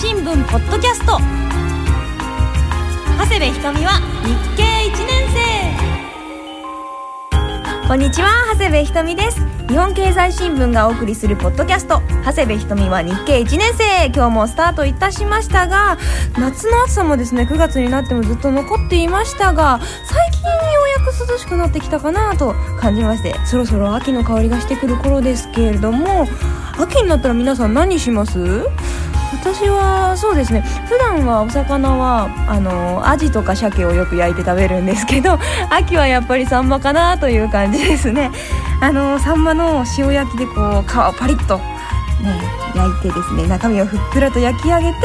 新聞ポッドキャスト。長谷部ひとみは日経1年生。こんにちは長谷部ひとみです。日本経済新聞がお送りするポッドキャスト。長谷部ひとみは日経1年生。今日もスタートいたしましたが夏の暑さもですね9月になってもずっと残っていましたが最近ようやく涼しくなってきたかなと感じましてそろそろ秋の香りがしてくる頃ですけれども秋になったら皆さん何します？私はそうですね。普段はお魚はあのアジとか鮭をよく焼いて食べるんですけど 秋はやっぱりサンマかなという感じですね。あのサンマの塩焼きでこう皮をパリッとね、焼いてですね中身をふっくらと焼き上げて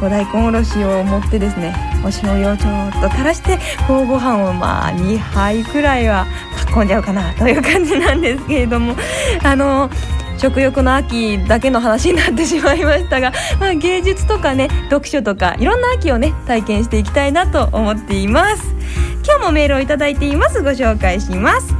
こう大根おろしを持ってですねお醤油をちょっと垂らしてこうご飯をまあ2杯くらいはかっこんじゃうかなという感じなんですけれどもあの食欲の秋だけの話になってしまいましたが、まあ、芸術とかね読書とかいろんな秋をね体験していきたいなと思っています。今日もメールをいただいています。ご紹介します。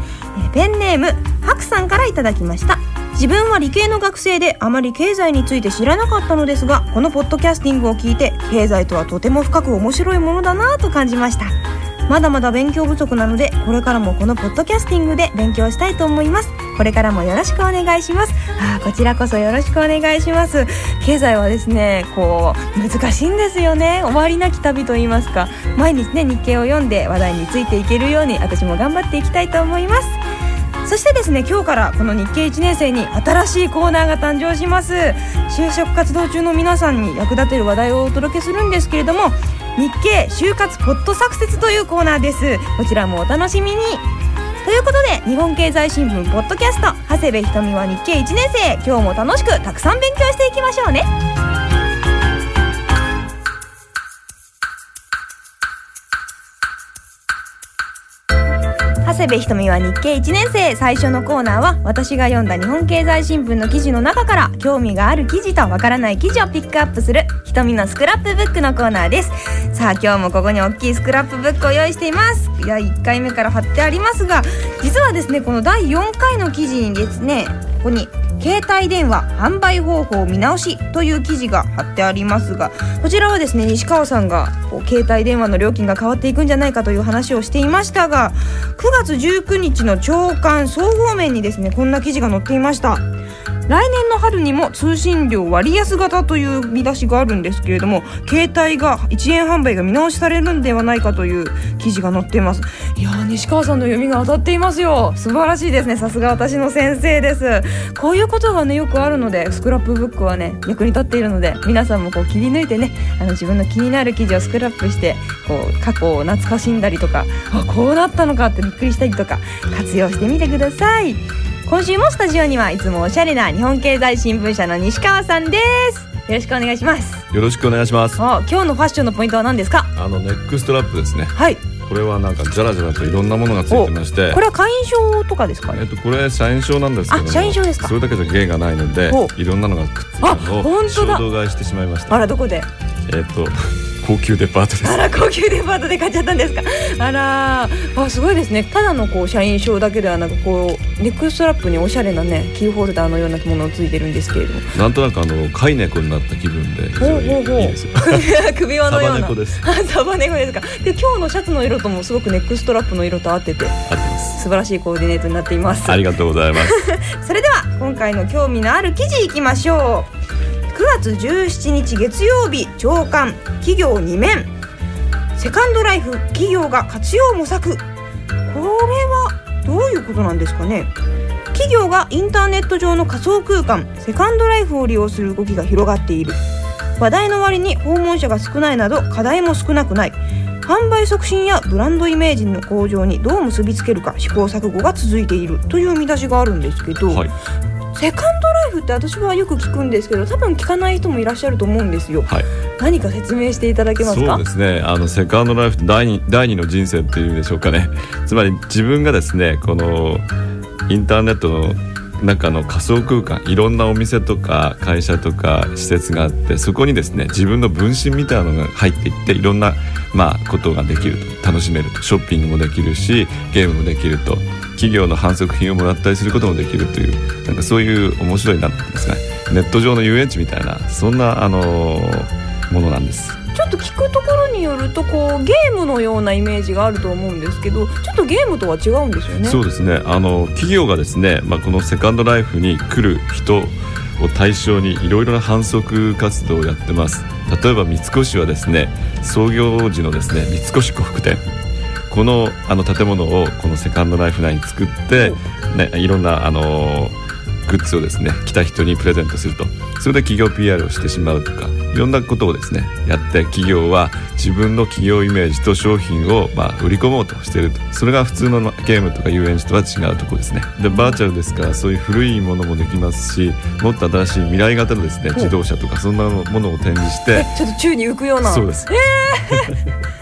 えペンネームハクさんからいただきました。自分は理系の学生であまり経済について知らなかったのですがこのポッドキャスティングを聞いて経済とはとても深く面白いものだなと感じました。まだまだ勉強不足なのでこれからもこのポッドキャスティングで勉強したいと思います。これからもよろしくお願いします。あこちらこそよろしくお願いします。経済はですねこう難しいんですよね。終わりなき旅と言いますか。毎日ね日経を読んで話題についていけるように私も頑張っていきたいと思います。そしてですね今日からこの日経1年生に新しいコーナーが誕生します。就職活動中の皆さんに役立てる話題をお届けするんですけれども日経就活ポット作説というコーナーです。こちらもお楽しみに。ということで日本経済新聞ポッドキャスト長谷部ひとみは日経1年生。今日も楽しくたくさん勉強していきましょうね。瀬部ひとみは日経1年生最初の。コーナーは私が読んだ日本経済新聞の。記事の。中から興味がある記事とわからない記事をピックアップするひとみの。スクラップブックの。コーナーですさあ今日もここに大きいスクラップブックを用意していますいや1回目から貼ってありますが実はですねこの。第4回の。記事にですねここに携帯電話販売方法見直しという記事が貼ってありますがこちらはですね西川さんが携帯電話の料金が変わっていくんじゃないかという話をしていましたが9月19日の朝刊総合面にですねこんな記事が載っていました。来年の春にも通信料割安型という見出しがあるんですけれども携帯が1円販売が見直しされるんではないかという記事が載っています。いやー西川さんの読みが当たっていますよ。素晴らしいですね。さすが私の先生です。こういうことがねよくあるのでスクラップブックはね役に立っているので皆さんもこう切り抜いてねあの自分の気になる記事をスクラップしてこう過去を懐かしんだりとかあこうなったのかってびっくりしたりとか活用してみてください。今週もスタジオにはいつもおしゃれな日本経済新聞社の西川さんです。よろしくお願いします。よろしくお願いします。あ今日のファッションのポイントは何ですか？あのネックストラップですね。はい。これはなんかジャラジャラといろんなものがついてまして。これは会員証とかですか？えっとこれ社員証なんですけど社員証ですか。それだけじゃ芸がないのでほいろんなのがくっついたのあを本当だ。衝動買いしてしまいました。あらどこで？えっと高級デパートです。あら高級デパートで買っちゃったんですか？あらあすごいですね。ただのこう社員証だけではなくこうネックストラップにおしゃれなねキーホルダーのようなものをついてるんですけれども。なんとなくあの飼い猫になった気分で非常にいいですよ。首輪のような。サバ猫ですか。で今日のシャツの色ともすごくネックストラップの色と合ってて合ってます。素晴らしいコーディネートになっています。ありがとうございます。それでは今回の興味のある記事いきましょう9月17日月曜日朝刊企業2面。セカンドライフ企業が活用模索。これはどういうことなんですかね？企業がインターネット上の仮想空間セカンドライフを利用する動きが広がっている。話題の割に訪問者が少ないなど課題も少なくない。販売促進やブランドイメージの向上にどう結びつけるか試行錯誤が続いている。という見出しがあるんですけど、はい。セカンドライフって私はよく聞くんですけど多分聞かない人もいらっしゃると思うんですよ。はい。何か説明していただけますか？そうですね。あのセカンドライフって第二第二の人生っていうんでしょうかね。つまり自分がですねこのインターネットの中の仮想空間いろんなお店とか会社とか施設があってそこにですね自分の分身みたいなのが入っていっていろんなまあことができると。楽しめると。ショッピングもできるしゲームもできると企業の販促品をもらったりすることもできるというなんかそういう面白いなんですかねネット上の遊園地みたいなそんなあのーものなんです。ちょっと聞くところによるとこうゲームのようなイメージがあると思うんですけどちょっとゲームとは違うんですよね。そうですね。あの企業がですね、まあ、このセカンドライフに来る人を対象にいろいろな反則活動をやってます。例えば三越はですね創業時のですね三越呉服店このあの建物をこのセカンドライフ内に作って、ね、いろんなあのグッズをですね来た人にプレゼントすると。それで企業 PR をしてしまうとかいろんなことをですねやって企業は自分の企業イメージと商品をまあ売り込もうとしていると。それが普通のゲームとか遊園地とは違うところですね。でバーチャルですからそういう古いものもできますしもっと新しい未来型のですね自動車とかそんなものを展示して。えちょっと宙に浮くような。そうです。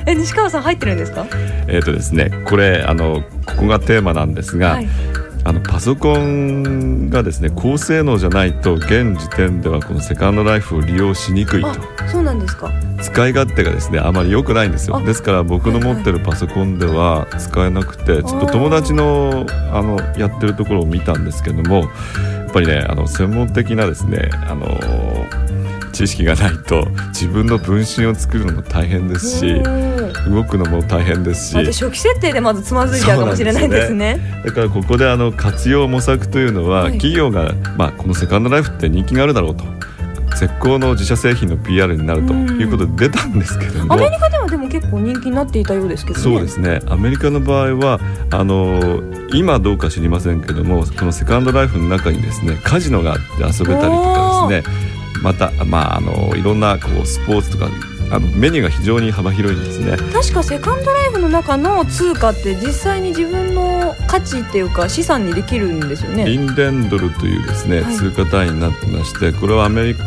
え西川さん入ってるんですか？えっ、とですねこれあのここがテーマなんですが、はいあのパソコンがですね高性能じゃないと現時点ではこのセカンドライフを利用しにくいと。あそうなんですか。使い勝手がですねあまり良くないんですよ。あ。ですから僕の持ってるパソコンでは使えなくてちょっと友達のあのやってるところを見たんですけどもやっぱりねあの専門的なですねあの知識がないと自分の分身を作るのも大変ですし動くのも大変ですし。初期設定でまずつまずいちゃうかもしれないですね。だからここであの活用模索というのは、はい。企業が、まあ、このセカンドライフって人気があるだろうと。絶好の自社製品の PR になるということで出たんですけども。アメリカではでも結構人気になっていたようですけどね。そうですね。アメリカの場合はあの今どうか知りませんけどもこのセカンドライフの中にですねカジノがあって遊べたりとかですねまた、まあ、あのいろんなこうスポーツとかあのメニューが非常に幅広いんですね。確かセカンドライフの中の通貨って実際に自分の価値っていうか資産にできるんですよねインデンドルというですね、はい通貨単位になってましてこれはアメリカ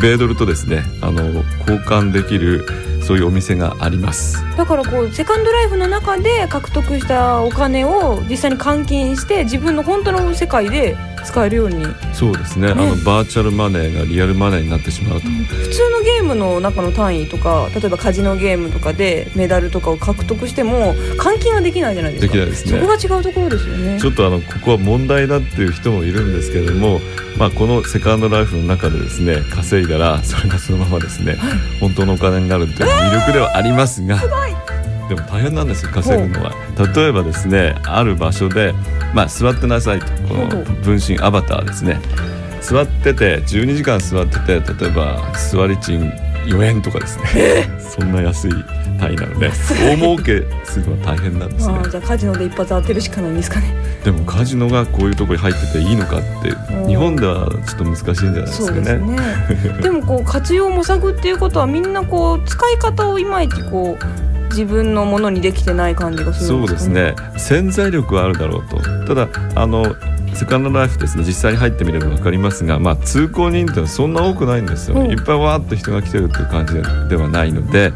米ドルとですねあの交換できるそういうお店があります。だからこうセカンドライフの中で獲得したお金を実際に換金して自分の本当の世界で使えるように。そうですね。ねあのバーチャルマネーがリアルマネーになってしまうと、普通のゲームの中の単位とか例えばカジノゲームとかでメダルとかを獲得しても換金はできないじゃないですか。できないですね。そこが違うところですよね。ちょっとあのここは問題だっていう人もいるんですけれども、まあ、このセカンドライフの中でですね稼いだらそれがそのままですね本当のお金になるっていう魅力ではありますが、でも大変なんですよ稼ぐのは。例えばですねある場所で、まあ、座ってなさいと。この分身アバターですね座ってて12時間座ってて例えば座り賃4円とかですね。そんな安い単位なので大儲けするのは大変なんですね。じゃあカジノで一発当てるしかないんですかね。でもカジノがこういうところに入ってていいのかってうん。日本ではちょっと難しいんじゃないですかね。ですね。でもこう活用模索っていうことはみんなこう使い方をいまいちこう自分のものにできてない感じがするそうんですね。潜在力はあるだろうと。ただあのセカンドライフですね。実際に入ってみれば分かりますが、まあ、通行人ってそんな多くないんですよ、うん。いっぱいわーっと人が来てるっていう感じでではないので、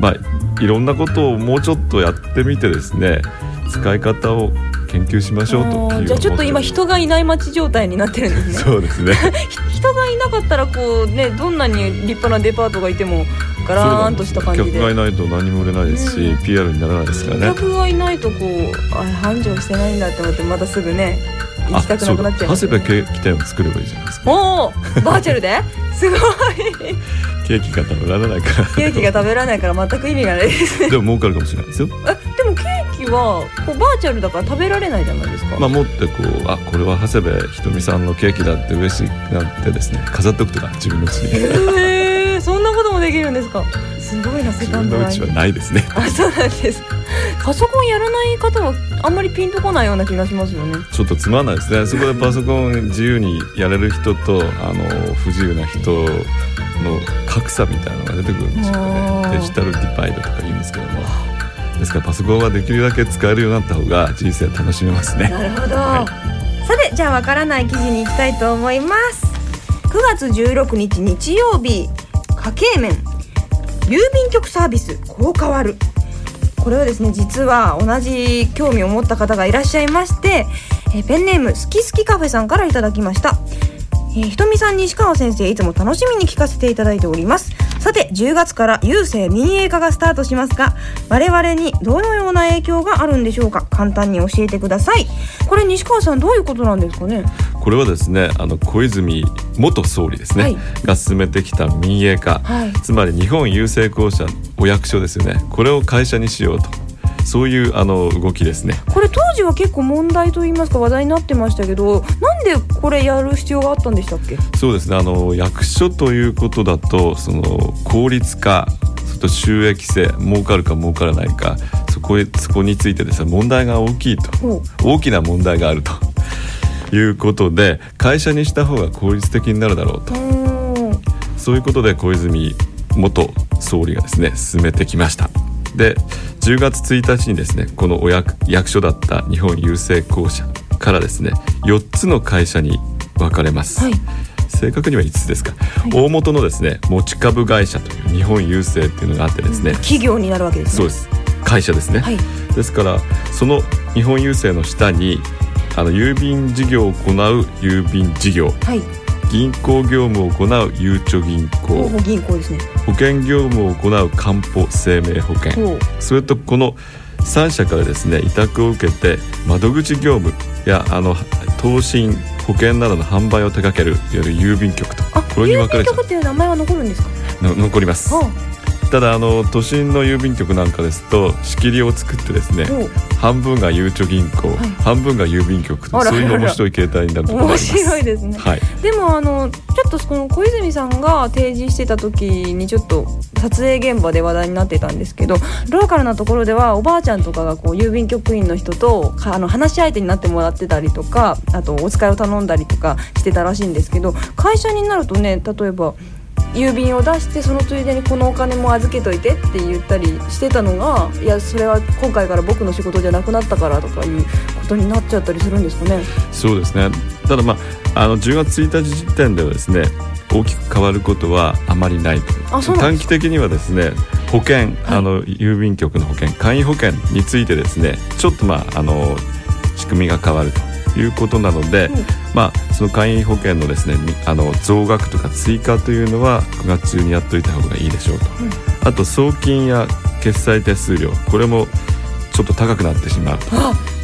まあ、いろんなことをもうちょっとやってみてですね使い方を研究しましょうとじゃあちょっと今人がいない街状態になってるんですね。そうですね。ひ 人がいなかったらこうねどんなに立派なデパートがいてもガラーンとした感じで。客がいないと何も売れないですし、うん。PR にならないですからね。客がいないとこうあ繁盛してないんだって思ってまたすぐね行あきたくなくなっちゃうだ長谷部ケーキ店を作ればいいじゃないですか。おおバーチャルで？すごい。ケーキが食べられないから。ケーキが食べられないから全く意味がないですね。でも儲かるかもしれないですよ。えでもケーキはこうバーチャルだから食べられないじゃないですか、まあ持ってこうあこれは長谷部ひとみさんのケーキだって嬉しくなってですね。飾っておくとか自分のうちに。へえそんなこともできるんですか？すごいなセ自カンドライフ分のうちはないですね。あそうなんですパソコンやらない方はあんまりピンとこないような気がしますよね。ちょっとつまんないですね。そこでパソコン自由にやれる人とあの不自由な人の格差みたいなのが出てくるんでしょうかあー。ねデジタルディバイドとか言うんですけども。ですからパソコンはできるだけ使えるようになった方が人生楽しめますね。なるほど、はさてじゃあわからない記事に行きたいと思います。9月16日日曜日家計面。郵便局サービスこう変わるこれはですね実は同じ興味を持った方がいらっしゃいましてえペンネームすきすきカフェさんから頂きました。えーひとみさん西川先生いつも楽しみに聞かせていただいております。さて10月から郵政民営化がスタートしますが我々にどのような影響があるんでしょうか？簡単に教えてください。これ西川さんどういうことなんですかね？これはですねあの小泉元総理ですね、はい。が進めてきた民営化、はい。つまり日本郵政公社お役所ですよね。これを会社にしようとそういうあの動きですね。これ当時は結構問題と言いますか話題になってましたけどなんでこれやる必要があったんでしたっけ？そうですね。あの役所ということだとその効率化と収益性儲かるか儲からないかそこへそこについてですね問題が大きいと。大きな問題があると。いうことで会社にした方が効率的になるだろうと。そういうことで小泉元総理がですね進めてきましたで10月1日にですねこのお役役所だった日本郵政公社からですね4つの会社に分かれます、はい。正確には5つですか、い。大元のですね持ち株会社という日本郵政っていうのがあってですね、企業になるわけですね。そうです。会社ですね、はい。ですからその日本郵政の下にあの郵便事業を行う郵便事業はい銀行業務を行うゆうちょ銀行。銀行ですね。保険業務を行うかんぽ生命保険。それとこの3社からですね委託を受けて窓口業務やあの投信保険などの販売を手掛けるいわゆる郵便局と。あこれに分かれちゃ郵便局っていう名前は残るんですか？残ります。はただあの都心の郵便局なんかですと仕切りを作ってですね半分がゆうちょ銀行、い。半分が郵便局とそういう面白い形態になると面白いですね。はい。でもあのちょっとこの小泉さんが提示してた時にちょっと撮影現場で話題になってたんですけどローカルなところではおばあちゃんとかがこう郵便局員の人とかあの話し相手になってもらってたりとかあとお使いを頼んだりとかしてたらしいんですけど会社になるとね例えば郵便を出してそのついでにこのお金も預けといてって言ったりしてたのがいやそれは今回から僕の仕事じゃなくなったからとかいうことになっちゃったりするんですかね。そうですね。ただまああの10月1日時点ではですね大きく変わることはあまりない短期的にはですね保険、あの郵便局の保険簡易保険についてですねちょっとまああの仕組みが変わるということなので、うん。まあその簡易保険のですねみあの増額とか追加というのは9月中にやっといた方がいいでしょうと、あと送金や決済手数料これもちょっと高くなってしまう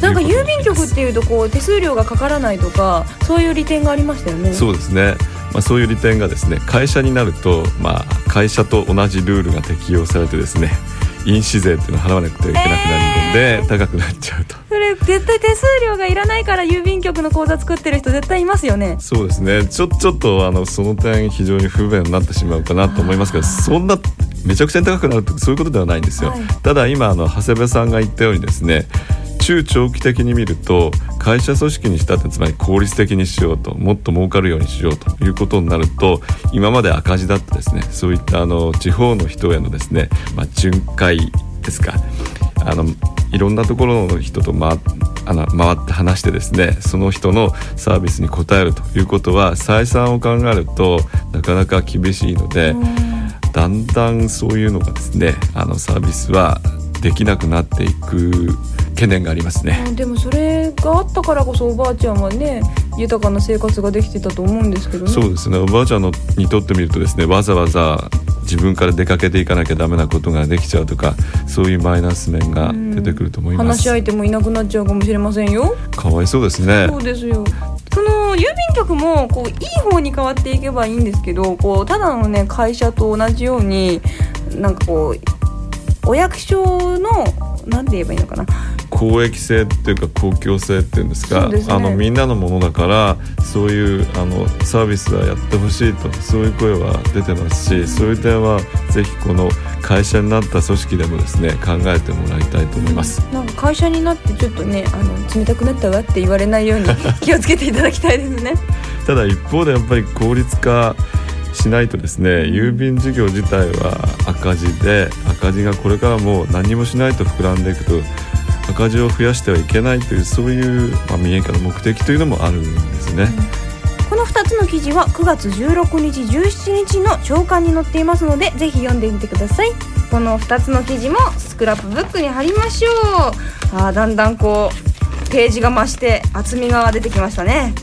なんか郵便局っていうとこう手数料がかからないとかそういう利点がありましたよね。そうですね、まあ、そういう利点がですね会社になると、まあ、会社と同じルールが適用されてですね印紙税っていうのを払わなくてはいけなくなるので、えー。高くなっちゃうと。それ絶対手数料がいらないから郵便局の口座作ってる人絶対いますよね。そうですね。ちょちょっとあのその点非常に不便になってしまうかなと思いますけどそんなめちゃくちゃに高くなるとそういうことではないんですよ、はい。ただ今あの長谷部さんが言ったようにですね中長期的に見ると会社組織にしたってつまり効率的にしようともっと儲かるようにしようということになると今まで赤字だったですねそういったあの地方の人へのですね、まあ、巡回ですかあのいろんなところの人と回っあの回って話してですねその人のサービスに応えるということは採算を考えるとなかなか厳しいのでだんだんそういうのがですねあのサービスはできなくなっていく懸念がありますね。うんでもそれがあったからこそおばあちゃんはね豊かな生活ができてたと思うんですけどね。そうですねおばあちゃんのにとってみるとですねわざわざ自分から出かけていかなきゃダメなことができちゃうとかそういうマイナス面が出てくると思いま話しす相手もいなくなっちゃうかもしれませんよ。かわいそうですねそうですよ。その郵便局もこういい方に変わっていけばいいんですけど、こうただのね会社と同じようになんかこうお役所のなんて言えばいいのかな。公益性っていうか公共性っていうんですかねあのみんなのものだからそういうあのサービスはやってほしいとそういう声は出てますしそういう点はぜひこの会社になった組織でもですね考えてもらいたいと思います。なんか会社になってちょっとねあの冷たくなったわって言われないように 気をつけていただきたいですね。ただ一方でやっぱり効率化しないとですね郵便事業自体は赤字で赤字がこれからもう何もしないと膨らんでいくと赤字を増やしてはいけないというそういう、まあ、民営化の目的というのもあるんですね。この2つの記事は9月16日17日の朝刊に載っていますのでぜひ読んでみてください。この2つの記事もスクラップブックに貼りましょう。あーだんだんこうページが増して厚みが出てきましたね。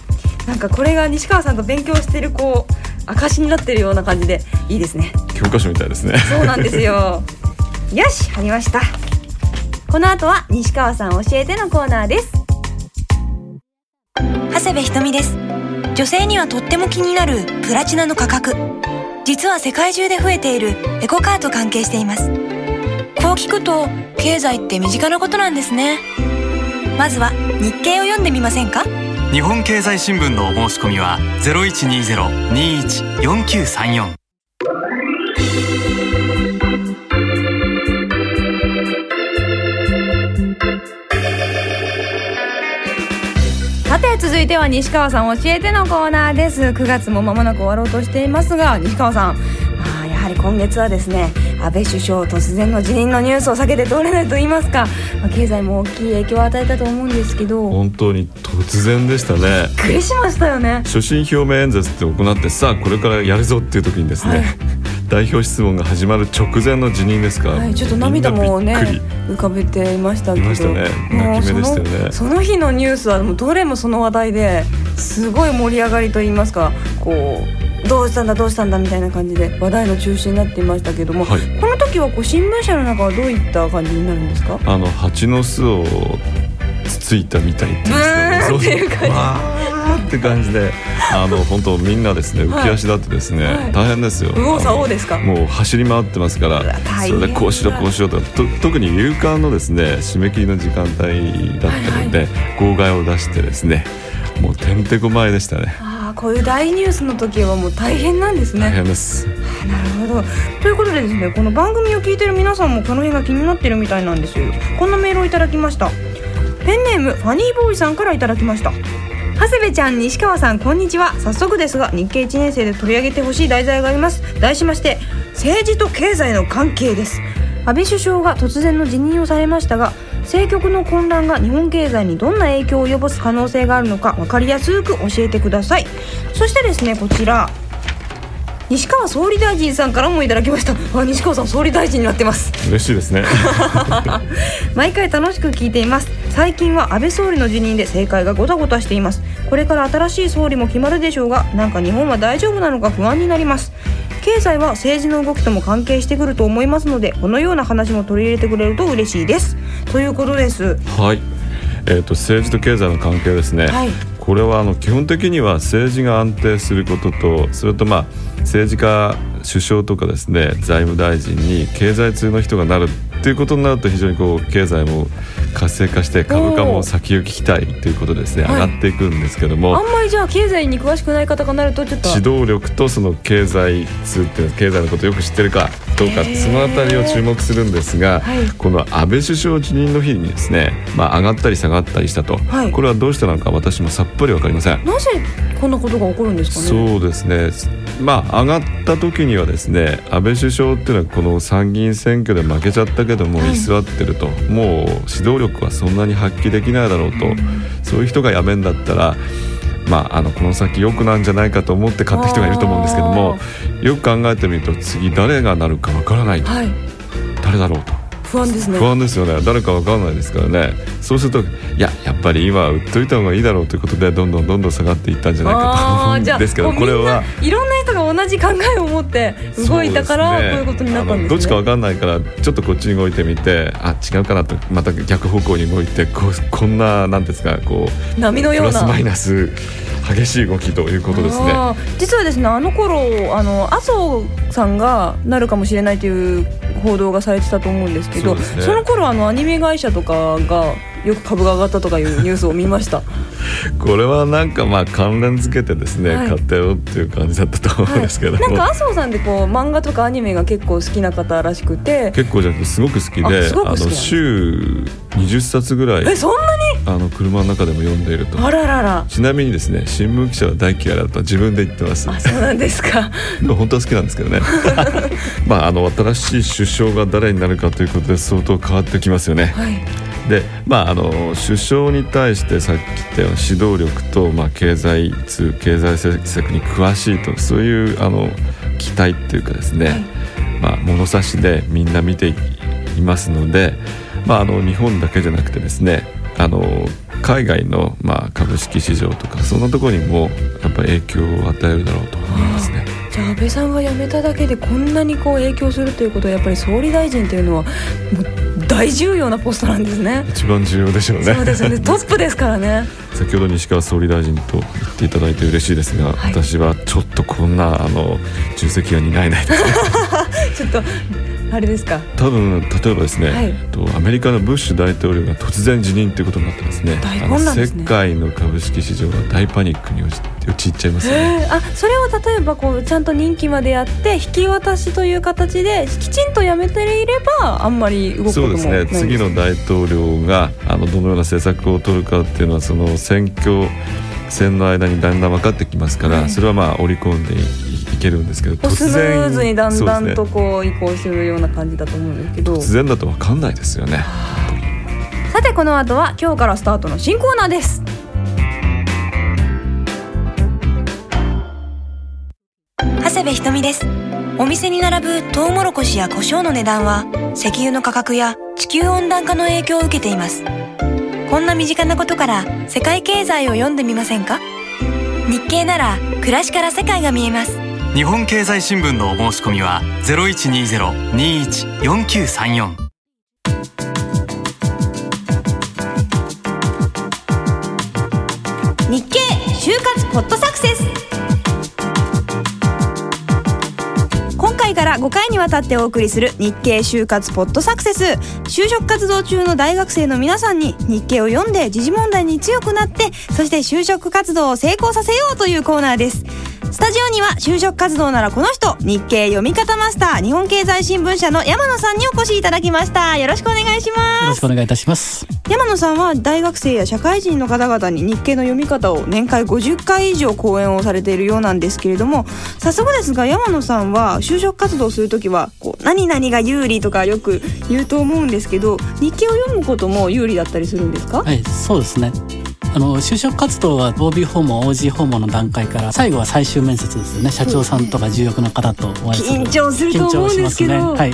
なんかこれが西川さんと勉強してるこう証になってるような感じでいいですね。教科書みたいですね。そうなんですよ。よし貼りましたこの後は西川さん教えてのコーナーです。長谷部ひとみです。女性にはとっても気になるプラチナの価格。実は世界中で増えているエコカーと関係しています。こう聞くと経済って身近なことなんですね。まずは日経を読んでみませんか？日本経済新聞のお申し込みは0120-21-4934続いては西川さん教えてのコーナーです。9月も間もなく終わろうとしていますが西川さん。まあやはり今月はですね安倍首相突然の辞任のニュースを避けて通れないと言いますか、まあ、経済も大きい影響を与えたと思うんですけど。本当に突然でしたね。びっくりしましたよね。所信表明演説って行ってさあこれからやるぞっていう時にですね、はい代表質問が始まる直前の辞任ですか？ら、はい、ちょっと涙もね浮かべていましたけど。いましたね。ね。そのその日のニュースはもうどれもその話題ですごい盛り上がりと言いますかこうどうしたんだどうしたんだみたいな感じで話題の中心になっていましたけども、はい。この時はこう新聞社の中はどういった感じになるんですか？あの蜂の巣をつついたみたいっていうんですかブっていう感じ。わーって感じで。あの本当みんなですね浮き足立ってですね、はい。大変ですよ。もう走り回ってますから。それでこうしろこうしろと。と特に夕刊のですね締め切りの時間帯だったので、号外を出してですねもうてんてこまいでしたね。ああこういう大ニュースの時はもう大変なんです大ね変です。なるほど。ということでですねこの番組を聞いてる皆さんもこの辺が気になってるみたいなんですよ。こんなメールをいただきましたペンネームファニーボーイさんからいただきました。長谷部ちゃん西川さんこんにちは。早速ですが日経1年生で取り上げてほしい題材があります。題しまして政治と経済の関係です。安倍首相が突然の辞任をされましたが政局の混乱が日本経済にどんな影響を及ぼす可能性があるのか分かりやすく教えてください。そしてですねこちら。西川総理大臣さんからもいただきました。あ西川さん総理大臣になってます。嬉しいですね。毎回楽しく聞いています。最近は安倍総理の辞任で政界がごたごたしています。これから新しい総理も決まるでしょうがなんか日本は大丈夫なのか不安になります。経済は政治の動きとも関係してくると思いますのでこのような話も取り入れてくれると嬉しいです。ということです。はい。えー、と政治と経済の関係ですね、はい。これはあの基本的には政治が安定することとそれとまあ政治家首相とかですね財務大臣に経済通の人がなるっていうことになると非常にこう経済も活性化して株価も先行き期待ということでですねはい。上がっていくんですけども、あんまりじゃあ経済に詳しくない方がなるとちょっと。指導力とその経済通って経済のことをよく知ってるかどうかそのあたりを注目するんですが、はい。この安倍首相辞任の日にですね、まあ、上がったり下がったりしたと、はい。これはどうしてなのか私もさっぱり分かりません。なぜこんなことが起こるんですかね？そうですね。まあ上がった時にはですね安倍首相っていうのはこの参議院選挙で負けちゃったけどもはい。居座ってると、もう指導力はそんなに発揮できないだろうと、そういう人が辞めんだったらまあ、あのこの先良くなんじゃないかと思って買った人がいると思うんですけどもよく考えてみると次誰がなるかわからないと、はい。誰だろうと不安ですね。不安ですよね。誰かわからないですからね。そうするといややっぱり今は売っといた方がいいだろうということでどんどんどんどん下がっていったんじゃないかと思うんですけどこれは。いろんな人が同じ考えを持って動いたから、こういうことになったんですね。どっちかわかんないからちょっとこっちに動いてみてあ違うかなとまた逆方向に動いてこうこんななんですかこう波のような。プラスマイナス激しい動きということですね。実はですねあの頃あの麻生さんがなるかもしれないという報道がされてたと思うんですけどそねの頃あのアニメ会社とかがよく株が上がったとかいうニュースを見ました。これはなんかまあ関連付けてですね、はい。買ったよっていう感じだったと思うんですけど。も、なんか麻生さんってこう漫画とかアニメが結構好きな方らしくて。結構じゃなくてすごく好きあですごく好きなんの週20冊ぐらいえそんなあの車の中でも読んでいると。にあららら。ちなみにですね新聞記者は大嫌いだと自分で言ってます。あそうなんですか。ま あ本当は好きなんですけどね。まああの新しい首相が誰になるかということで相当変わってきますよね。はいでまああの首相に対してさっき言ったような指導力と、まあ、経済通経済政策に詳しいとそういうあの期待っていうかですね、はいまあ、物差しでみんな見ていますので、まあ、あの日本だけじゃなくてですねあの海外の、まあ、株式市場とかそんなところにもやっぱり影響を与えるだろうと思いますね。じゃあ安倍さんが辞めただけでこんなにこう影響するということはやっぱり総理大臣というのはもう大重要なポストなんですね。一番重要でしょうね。そうですよね。トップですからね。先ほど西川総理大臣と言っていただいて嬉しいですが、はい。私はちょっとこんなあの重責は担えないですね。ちょっとあれですか？多分例えばですね、はい。とアメリカのブッシュ大統領が突然辞任ということになってますね。大あの混乱ですね。世界の株式市場は大パニックに陥陥っちゃいますよね。えーあそれを例えばこうちゃんと任期までやって引き渡しという形できちんとやめていればあんまり動くこともそうですね。次の大統領があのどのような政策を取るかっていうのはその選挙戦の間にだんだん分かってきますから、はい。それはまあ織り込んでいいけるんですけどこうスムーズにだんだんとこう移行するような感じだと思うんですけど。突然だと分かんないですよね。さてこの後は今日からスタートの新コーナーです。長谷部ひとみです。お店に並ぶトウモロコシや胡椒の値段は石油の価格や地球温暖化の影響を受けていますこんな身近なことから世界経済を読んでみませんか？日経なら暮らしから世界が見えます。日本経済新聞のお申し込みは0120-21-4934日経就活ポッドサクセスから5回にわたってお送りする日経就活ポッドサクセス。就職活動中の大学生の皆さんに日経を読んで時事問題に強くなってそして就職活動を成功させようというコーナーです。スタジオには就職活動ならこの人日経読み方マスター日本経済新聞社の山野さんにお越しいただきましたよろしくお願いしますよろしくお願いいたします。山野さんは大学生や社会人の方々に日経の読み方を年間50回以上講演をされているようなんですけれども早速ですが山野さんは就職活動をする時はこう何々が有利とかよく言うと思うんですけど日経を読むことも有利だったりするんですか、はい、そうですね。あの就職活動は OB 訪問 OG 訪問の段階から最後は最終面接ですよね。社長さんとか重役の方とお会いする緊張すると思うんですけど。緊張しますねはい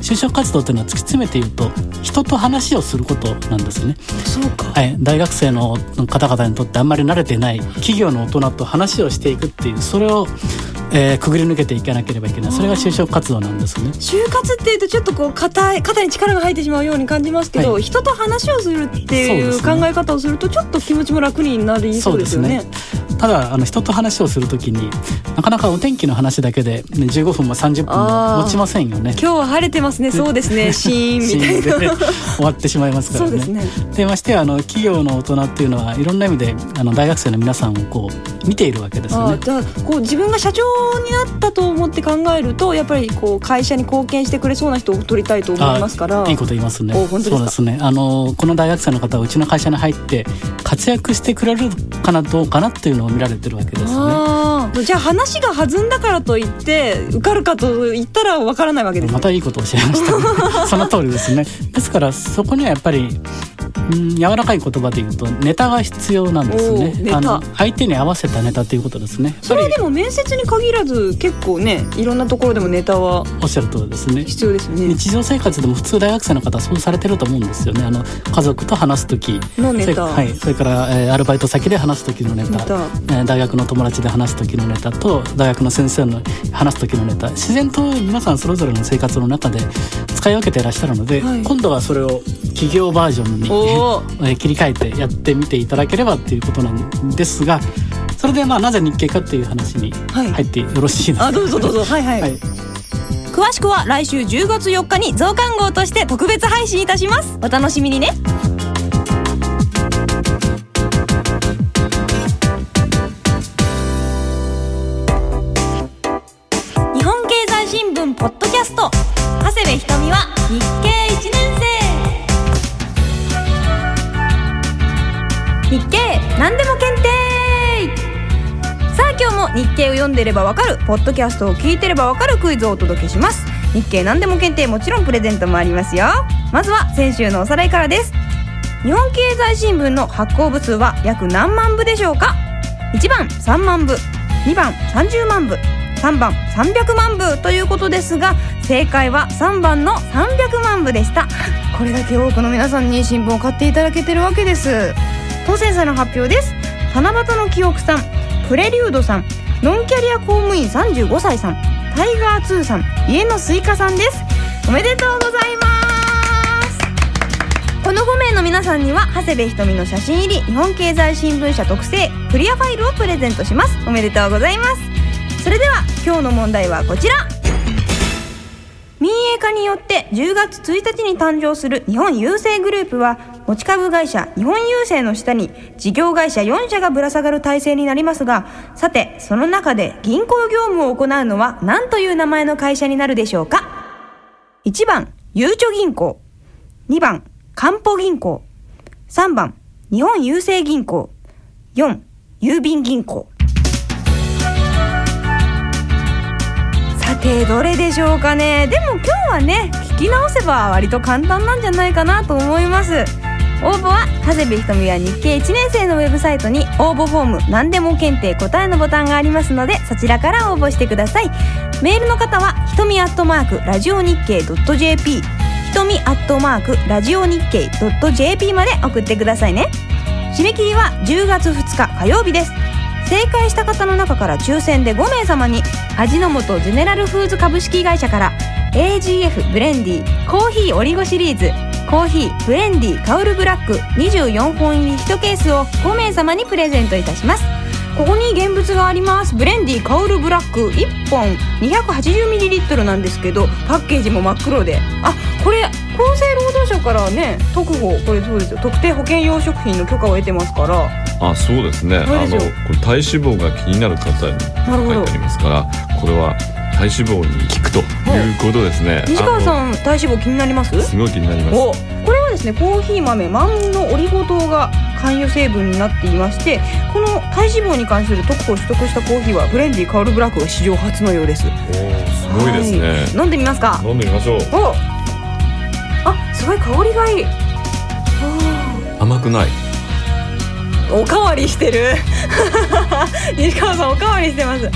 就職活動というのは突き詰めて言うと人と話をすることなんですねそうか。はい、大学生の方々にとってあんまり慣れてない企業の大人と話をしていくっていうそれを、えーくぐり抜けていかなければいけない。それが就職活動なんですね。就活っていうとちょっとこう肩い肩に力が入ってしまうように感じますけど、はい。人と話をするっていう考え方をするとちょっと気持ちも楽になりそうですよね。ただあの人と話をするときになかなかお天気の話だけで、ね、15分も30分も持ちませんよね。今日は晴れてますねそうですねシーンみたいな終わってしまいますかそらね。うですねでましてやあの企業の大人っていうのはいろんな意味であの大学生の皆さんをこう見ているわけですよね。あじゃあこう自分が社長になったと思って考えるとやっぱりこう会社に貢献してくれそうな人を取りたいと思いますからいいこと言いますね。そうですね。あのこの大学生の方はうちの会社に入って活躍してくれるかなどうかなっていうのを見られてるわけですね。じゃあ話が弾んだからといって受かるかと言ったらわからないわけですね。またいいことをおっしゃいました。ね その通りですね。ですからそこにはやっぱりうん柔らかい言葉で言うとネタが必要なんですね。あの相手に合わせたネタということですね。それでも面接に限らず結構ねいろんなところでもネタはおっしゃる通りですね。必要ですよね。日常生活でも普通大学生の方はそうされてると思うんですよね。あの家族と話す時。のネタ。それ,、はい、それから、えーアルバイト先で話す時のネタ。ネタ。えー大学の友達で話す時のネタと大学の先生の話す時のネタ。自然と皆さんそれぞれの生活の中で使い分けていらっしゃるので、はい。今度はそれを企業バージョンに 切り替えてやってみていただければっていうことなんですがそれでまあなぜ日経かっていう話にはい。入ってよろしいですか、あどうぞどうぞ。はいはい、はい。詳しくは来週10月4日に増刊号として特別配信いたします。お楽しみにね日経を読んでればわかるポッドキャストを聞いてればわかるクイズをお届けします。日経何でも検定もちろんプレゼントもありますよ。まずは先週のおさらいからです。日本経済新聞の発行部数は約何万部でしょうか？1番3万部2番30万部3番300万部ということですが正解は3番の300万部でした。これだけ多くの皆さんに新聞を買っていただけてるわけです。当選者の発表です。七夕の記憶さんプレリュードさんノンキャリア公務員35歳さんタイガー2さん家のスイカさんです。おめでとうございます。この5名の皆さんには長谷部ひとみの写真入り日本経済新聞社特製クリアファイルをプレゼントします。おめでとうございます。それでは今日の問題はこちら。民営化によって10月1日に誕生する日本郵政グループは持ち株会社日本郵政の下に事業会社4社がぶら下がる体制になりますがさてその中で銀行業務を行うのは何という名前の会社になるでしょうか？1番ゆうちょ銀行。2番かんぽ銀行。3番日本郵政銀行。4郵便銀行。さてどれでしょうかね？でも今日はね聞き直せば割と簡単なんじゃないかなと思います。応募は長谷部ひとみは日経1年生のウェブサイトに応募フォーム何でも検定答えのボタンがありますのでそちらから応募してください。メールの方はひとみアットマークラジオ日経 .jp ひとみアットマークラジオ日経 .jp まで送ってくださいね。締め切りは10月2日火曜日です。正解した方の中から抽選で5名様に味の素ゼネラルフーズ株式会社から AGF ブレンディコーヒーオリゴシリーズコーヒーブレンディカウルブラック24本入り1ケースを5名様にプレゼントいたします。ここに現物があります。ブレンディカウルブラック1本 280ml なんですけどパッケージも真っ黒で。あこれ厚生労働省からね特保これそうですよ。特定保険用食品の許可を得てますから。あそうですね。あのこれ体脂肪が気になる方に書いてありますからこれは体脂肪に効くとい。うことですね。西川んさん体脂肪気になります？すごい気になります。おこれはですねコーヒー豆マンのオリゴ糖が含有成分になっていましてこの体脂肪に関する特許を取得したコーヒーはブレンディカウルブラックが史上初のようです。おーすごいですね、はい。飲んでみますか？飲んでみましょう。おあすごい香りがいい。甘くない。おかわりしてる。西川さんおかわりしてます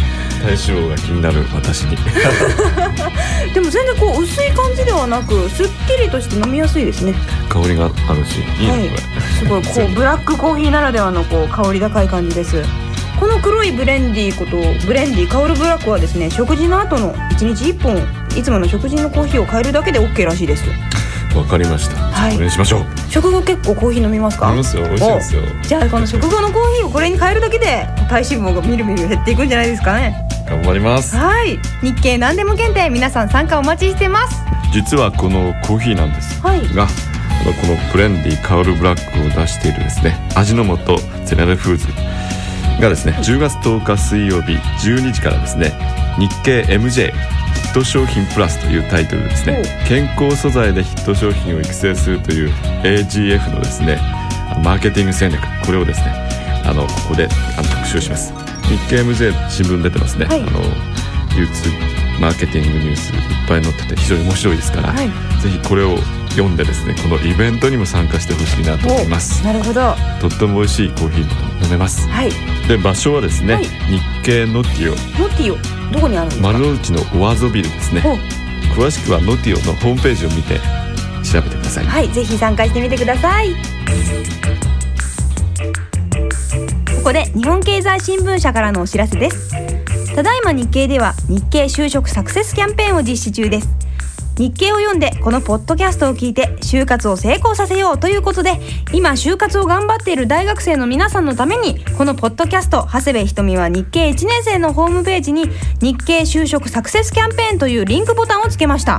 体脂肪が気になる私に。でも全然こう薄い感じではなくすっきりとして飲みやすいですね。香りがあるしいいね、はい。すごいこう ブラックコーヒーならではのこう香り高い感じです。この黒いブレンディーことブレンディーカウルブラックはですね食事の後の1日1本いつもの食事のコーヒーを変えるだけで OK らしいですわかりました、はい。これにしましょう。食後結構コーヒー飲みますか？飲みますよ。美味しいですよ。じゃあこの食後のコーヒーをこれに変えるだけで体脂肪がみるみる減っていくんじゃないですかね頑張ります。はい。日経何でも検定皆さん参加お待ちしてます。実はこのコーヒーなんです。はい。があのこのブレンディカウルブラックを出しているですね。味の素ゼネラルフーズがですね10月10日水曜日12時からですね日経 MJ ヒット商品プラスというタイトルでですね。健康素材でヒット商品を育成するという AGF のですねマーケティング戦略これをですねあのここであの特集します日経 MJ 新聞出てますね、はい。あの流通マーケティングニュースいっぱい載ってて非常に面白いですから、はい。ぜひこれを読んでですねこのイベントにも参加してほしいなと思います。なるほど。はとっても美味しいコーヒーも飲めます。い。で場所はですね、はい。日経ノティノティオどこにあるんですか？オ丸の内のオアゾビルですね。お。詳しくはノティオのホームページを見て調べてください、はい、ぜひ参加してみてください。ここで日本経済新聞社からのお知らせです。ただいま日経では日経就職サクセスキャンペーンを実施中です。日経を読んでこのポッドキャストを聞いて就活を成功させようということで今就活を頑張っている大学生の皆さんのためにこのポッドキャスト長谷部ひとみは日経1年生のホームページに日経就職サクセスキャンペーンというリンクボタンをつけました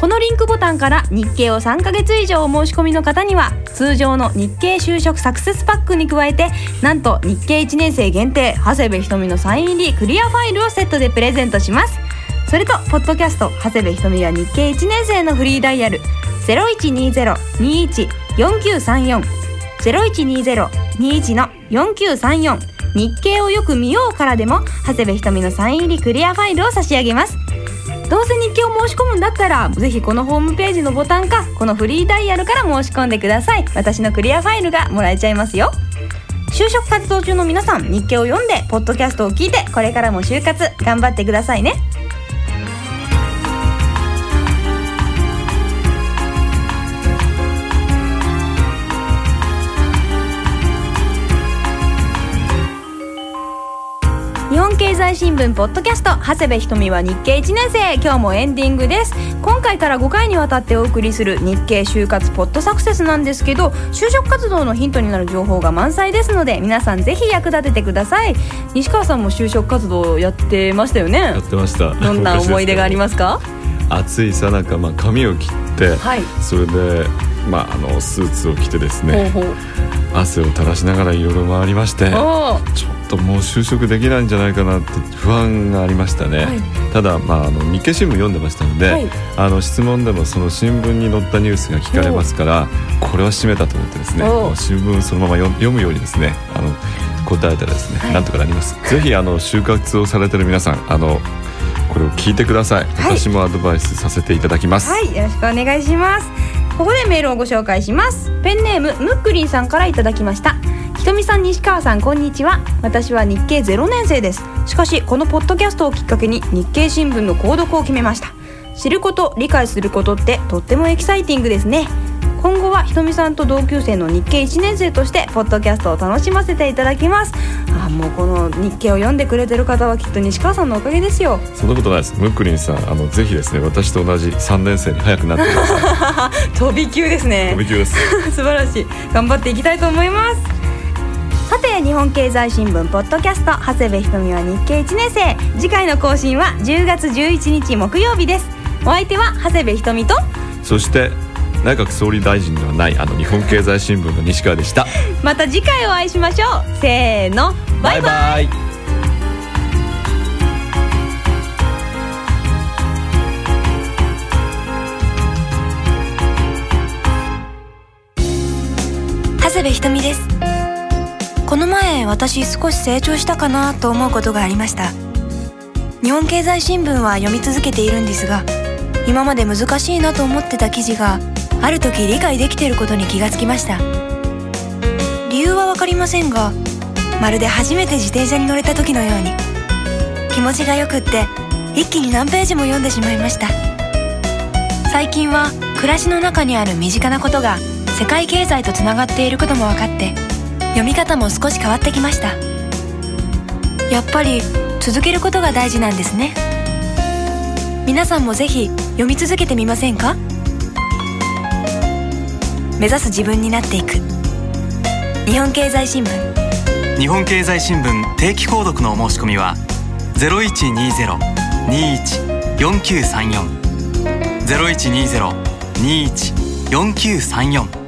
このリンクボタンから日経を3ヶ月以上お申し込みの方には通常の日経就職サクセスパックに加えてなんと日経1年生限定長谷部ひとみのサイン入りクリアファイルをセットでプレゼントします。それとポッドキャスト長谷部ひとみは日経1年生のフリーダイヤル0120-21-4934 0120-21の4934日経をよく見ようからでも長谷部ひとみのサイン入りクリアファイルを差し上げます。どうせ日記を申し込むんだったらぜひこのホームページのボタンかこのフリーダイヤルから申し込んでください。私のクリアファイルがもらえちゃいますよ。就職活動中の皆さん日記を読んでポッドキャストを聞いてこれからも就活頑張ってくださいね。新聞ポッドキャスト長谷部ひとみは日経1年生。今日もエンディングです。今回から5回にわたってお送りする日経就活ポッドサクセスなんですけど就職活動のヒントになる情報が満載ですので皆さんぜひ役立ててください。西川さんも就職活動やってましたよね？やってました。どんな思い出がありますか？暑いさなか、まあ、髪を切って、はい。それで、まあ、あのスーツを着てですね汗を垂らしながらいろいろ回りましてちょっともう就職できないんじゃないかなって不安がありましたね、はい。ただ、まあ、あの日経新聞読んでましたので、はい。あの質問でもその新聞に載ったニュースが聞かれますからこれは締めたと思ってですね新聞そのまま読読むようにですねあの答えたらですね、はい。なんとかなります。ぜひあの就活をされてる皆さんあのこれを聞いてください。私もアドバイスさせていただきます、はい、よろしくお願いします。ここでメールをご紹介します。ペンネームムックリンさんからいただきました。ひとみさん、西川さん、こんにちは。私は日経0年生です。しかし、このポッドキャストをきっかけに日経新聞の購読を決めました。知ること、理解することってとってもエキサイティングですね。今後はひとみさんと同級生の日経1年生としてポッドキャストを楽しませていただきますあもうこの日経を読んでくれてる方はきっと西川さんのおかげですよそんなことないですムックリンさんあのぜひですね私と同じ3年生に早くなってください 飛び級ですね飛び級です 素晴らしい頑張っていきたいと思いますさて日本経済新聞ポッドキャスト長谷部ひとみは日経1年生。次回の更新は10月11日木曜日です。お相手は長谷部ひとみとそして内閣総理大臣ではないあの日本経済新聞の西川でした。また次回お会いしましょう。せーの。バイバイ。イ長谷部ひとみですこの前私少し成長したかなと思うことがありました。日本経済新聞は読み続けているんですが今まで難しいなと思ってた記事がある時理解できていることに気がつきました。理由はわかりませんがまるで初めて自転車に乗れた時のように気持ちがよくって一気に何ページも読んでしまいました。最近は暮らしの中にある身近なことが世界経済とつながっていることも分かって読み方も少し変わってきました。やっぱり続けることが大事なんですね。皆さんもぜひ読み続けてみませんか？目指す自分になっていく。日本経済新聞。日本経済新聞定期購読のお申し込みは0120-21-4934 0120-21-4934